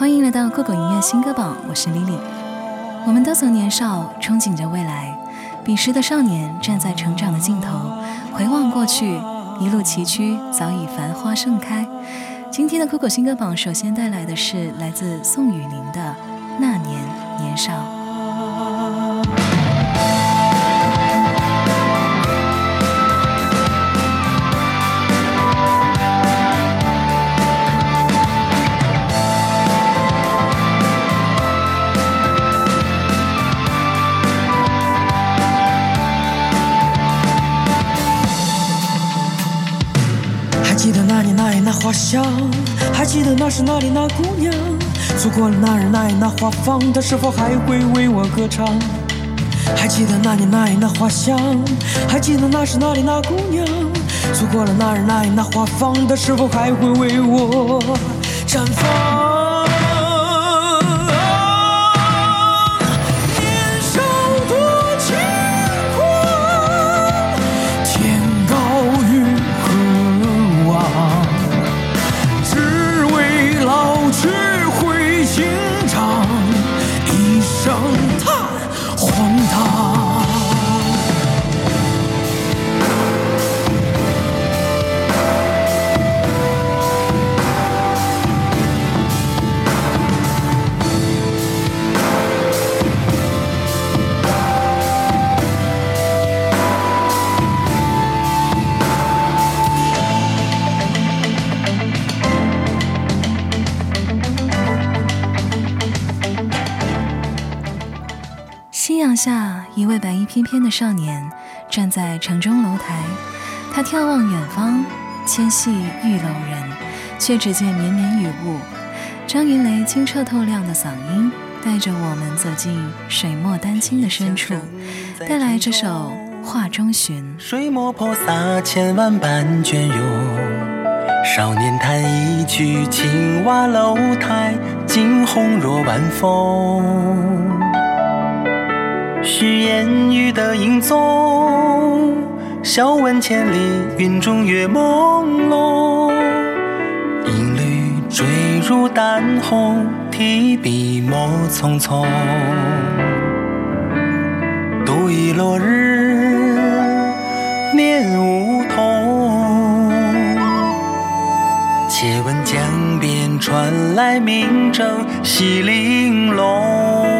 欢迎来到酷狗音乐新歌榜，我是 Lily。我们都曾年少，憧憬着未来。彼时的少年站在成长的尽头，回望过去，一路崎岖，早已繁花盛开。今天的酷狗新歌榜，首先带来的是来自宋雨霖的《那年年少》。记得那年那月那花香，还记得那时那里那姑娘。错过了那日那夜那花房，她是否还会为我歌唱？还记得那年那月那花香，还记得那时那里那姑娘。错过了那日那夜那花房，她是否还会为我绽放？下一位白衣翩翩的少年站在城中楼台，他眺望远方，纤细玉楼人，却只见绵绵雨雾。张云雷清澈透亮的嗓音带着我们走进水墨丹青的深处，带来这首《画中寻》。水墨泼洒千万般隽永，少年弹一曲青瓦楼台，惊鸿若晚风。许烟雨的影踪，笑问千里云中月朦胧。一缕坠入丹红，提笔墨匆匆。独倚落日，念梧桐。且闻江边传来鸣筝，细玲珑。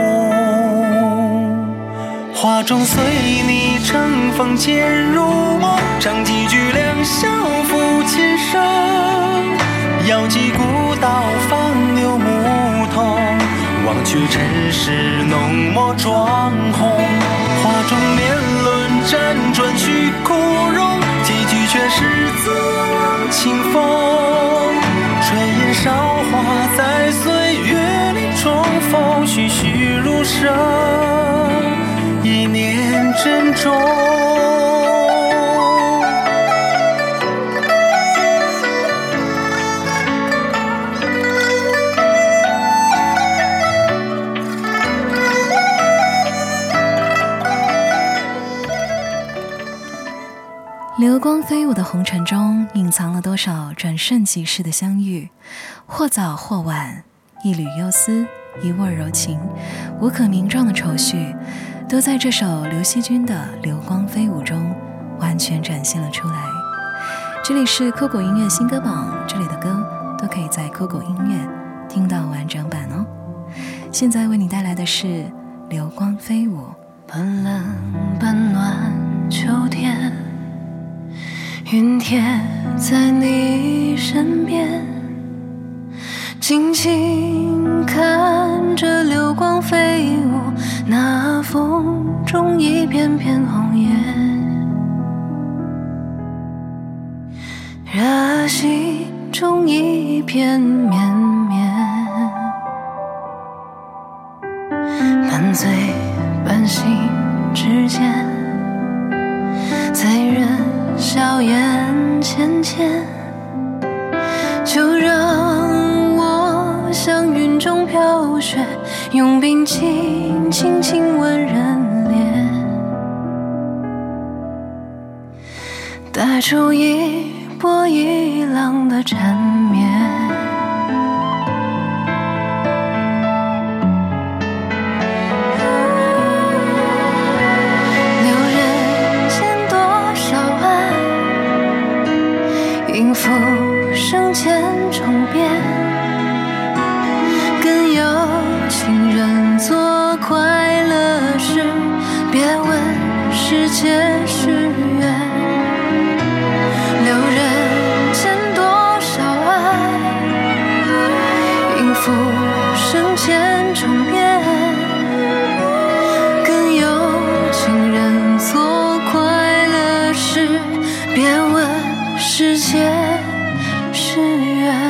画中随你乘风潜入梦，唱几句良宵抚琴声，遥寄古道放牛牧童，忘却尘世浓墨妆红。画中年轮辗转去枯荣，几句却是自往清风。炊烟韶华在岁月里重逢，栩栩如生。珍重。流光飞舞的红尘中，隐藏了多少转瞬即逝的相遇？或早或晚，一缕幽思，一握柔情，无可名状的愁绪。都在这首刘惜君的《流光飞舞》中完全展现了出来。这里是酷狗音乐新歌榜，这里的歌都可以在酷狗音乐听到完整版哦。现在为你带来的是《流光飞舞》。半冷半暖秋天，云贴在你身边，静静看着流光飞舞。那风中一片片红叶，热心中一片绵绵，半醉半醒之间，醉人笑眼浅浅，用冰轻轻吻人脸，带出一波一浪的缠绵。音符声千重变，更有情人做快乐事，别问世界是缘。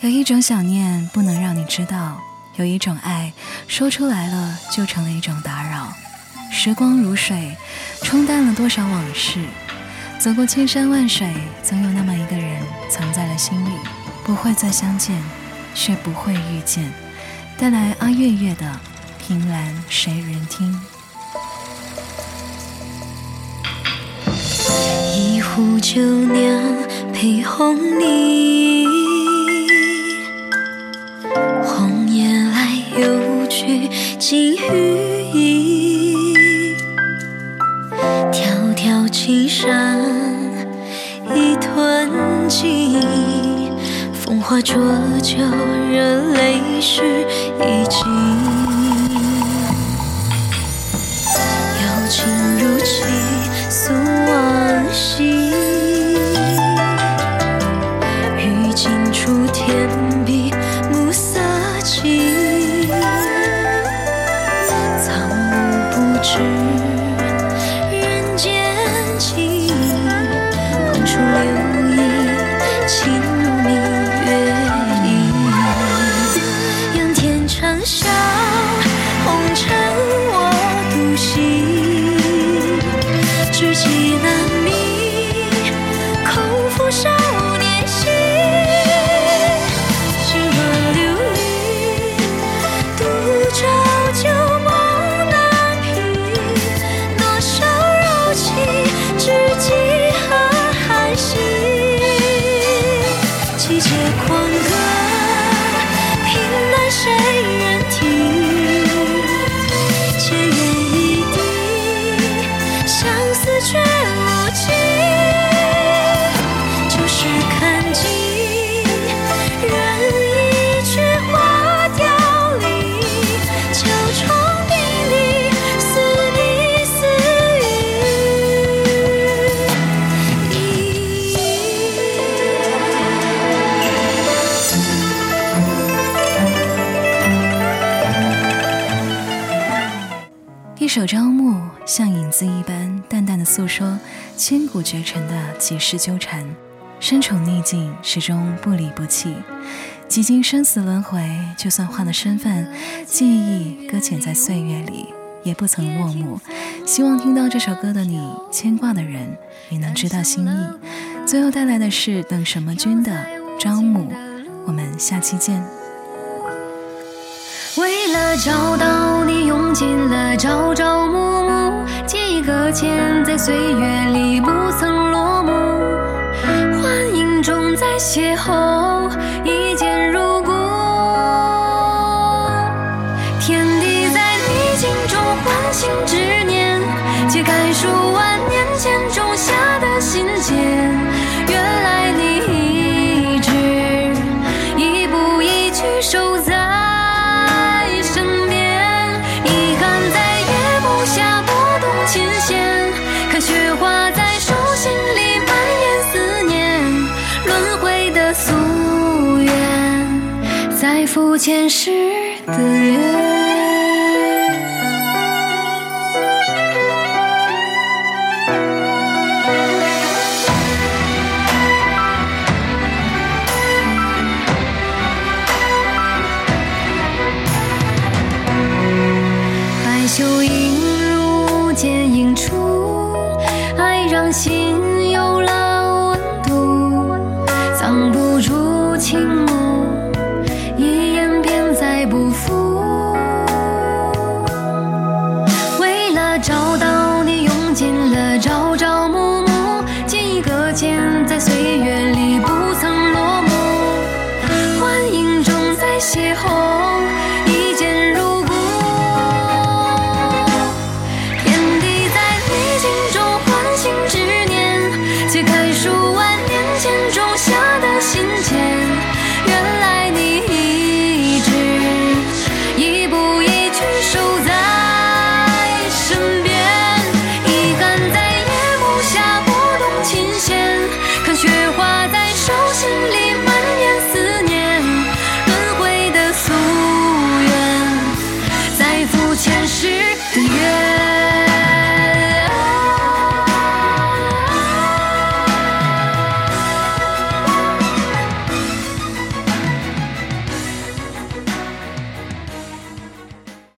有一种想念不能让你知道，有一种爱说出来了就成了一种打扰。时光如水，冲淡了多少往事。走过千山万水，总有那么一个人藏在了心里，不会再相见，却不会遇见。带来阿月月的《凭栏谁人听》。一壶酒酿配红泥，红颜来又去几余意。青山已吞尽，风华浊酒惹泪湿衣襟。瑶琴如泣，诉往昔。于今处天红尘我独行，一首朝暮，像影子一般淡淡的诉说千古绝尘的几世纠缠，身处逆境，始终不离不弃。几经生死轮回，就算换了身份，记忆搁浅在岁月里，也不曾落幕。希望听到这首歌的你，牵挂的人也能知道心意。最后带来的是等什么君的《朝暮》，我们下期见。找到你，用尽了朝朝暮暮，几个千在岁月里不曾落幕，幻影中再邂逅，前世的缘。